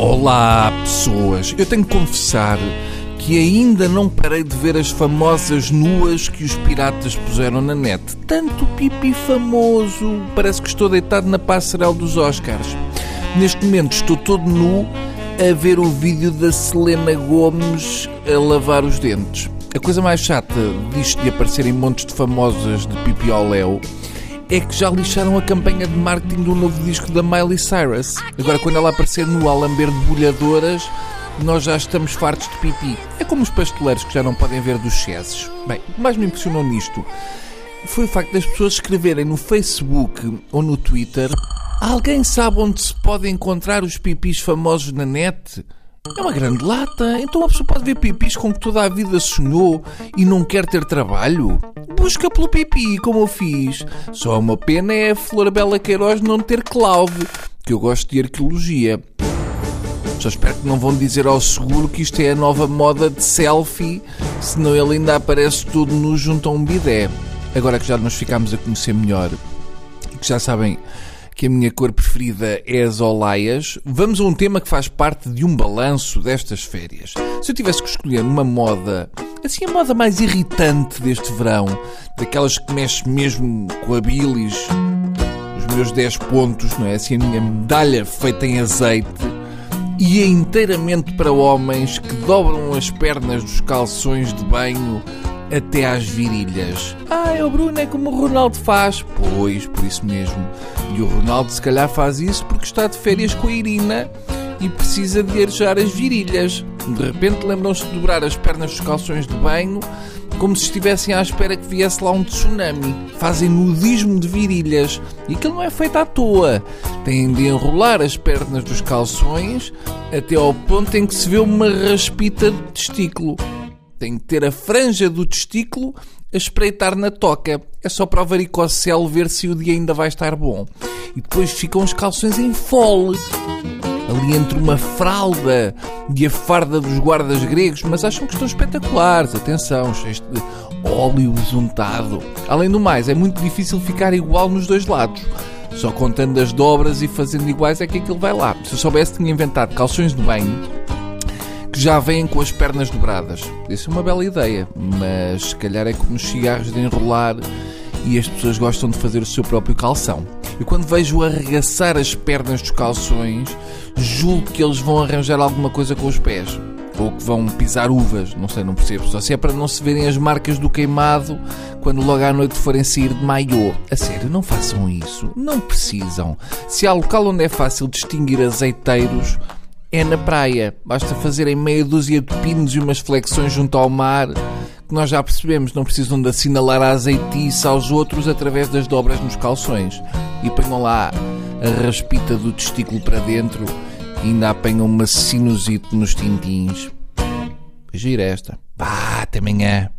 Olá, pessoas. Eu tenho que confessar que ainda não parei de ver as famosas nuas que os piratas puseram na net. Tanto pipi famoso. Parece que estou deitado na passarela dos Oscars. Neste momento estou todo nu a ver o vídeo da Selena Gomes a lavar os dentes. A coisa mais chata disto de aparecerem montes de famosas de pipi ao léu é que já lixaram a campanha de marketing do novo disco da Miley Cyrus. Agora, quando ela aparecer no a lamber bolhadoras, nós já estamos fartos de pipi. É como os pasteleiros que já não podem ver dos chesses. Bem, o que mais me impressionou nisto foi o facto das pessoas escreverem no Facebook ou no Twitter Alguém sabe onde se pode encontrar os pipis famosos na net? É uma grande lata. Então a pessoa pode ver pipis com que toda a vida sonhou e não quer ter trabalho? Busca pelo pipi, como eu fiz. Só uma pena é a Flor Bela Queiroz não ter clave, que eu gosto de arqueologia. Só espero que não vão dizer ao seguro que isto é a nova moda de selfie, senão ele ainda aparece todo nu junto a um bidé. Agora que já nos ficámos a conhecer melhor e que já sabem que a minha cor preferida é as olaias, vamos a um tema que faz parte de um balanço destas férias. Se eu tivesse que escolher uma moda, assim a moda mais irritante deste verão, daquelas que mexe mesmo com a bilis, os meus 10 pontos, não é? Assim a minha medalha feita em azeite, e é inteiramente para homens que dobram as pernas dos calções de banho até às virilhas. Ah, é o Bruno, é como o Ronaldo faz. Pois, por isso mesmo. E o Ronaldo se calhar faz isso porque está de férias com a Irina e precisa de arejar as virilhas. De repente lembram-se de dobrar as pernas dos calções de banho como se estivessem à espera que viesse lá um tsunami. Fazem nudismo de virilhas. E aquilo não é feito à toa. Têm de enrolar as pernas dos calções até ao ponto em que se vê uma raspita de testículo. Tem que ter a franja do testículo a espreitar na toca. É só para o varicocele ver se o dia ainda vai estar bom. E depois ficam os calções em fole. Ali entre uma fralda e a farda dos guardas gregos, mas acham que estão espetaculares. Atenção, de óleo untado. Além do mais, é muito difícil ficar igual nos dois lados. Só contando as dobras e fazendo iguais é que aquilo vai lá. Se eu soubesse, tinha inventado calções de banho que já vêm com as pernas dobradas. Isso é uma bela ideia, mas se calhar é como os cigarros de enrolar e as pessoas gostam de fazer o seu próprio calção. E quando vejo arregaçar as pernas dos calções, julgo que eles vão arranjar alguma coisa com os pés. Ou que vão pisar uvas, não sei, não percebo. Só se é para não se verem as marcas do queimado quando logo à noite forem sair de maiô. A sério, não façam isso. Não precisam. Se há local onde é fácil distinguir azeiteiros, é na praia. Basta fazerem meia dúzia de pinos e umas flexões junto ao mar, que nós já percebemos, não precisam de assinalar a azeitice aos outros através das dobras nos calções. E ponham lá a raspita do testículo para dentro e ainda apanham uma sinusite nos tintins. Gira esta. Vá, até amanhã.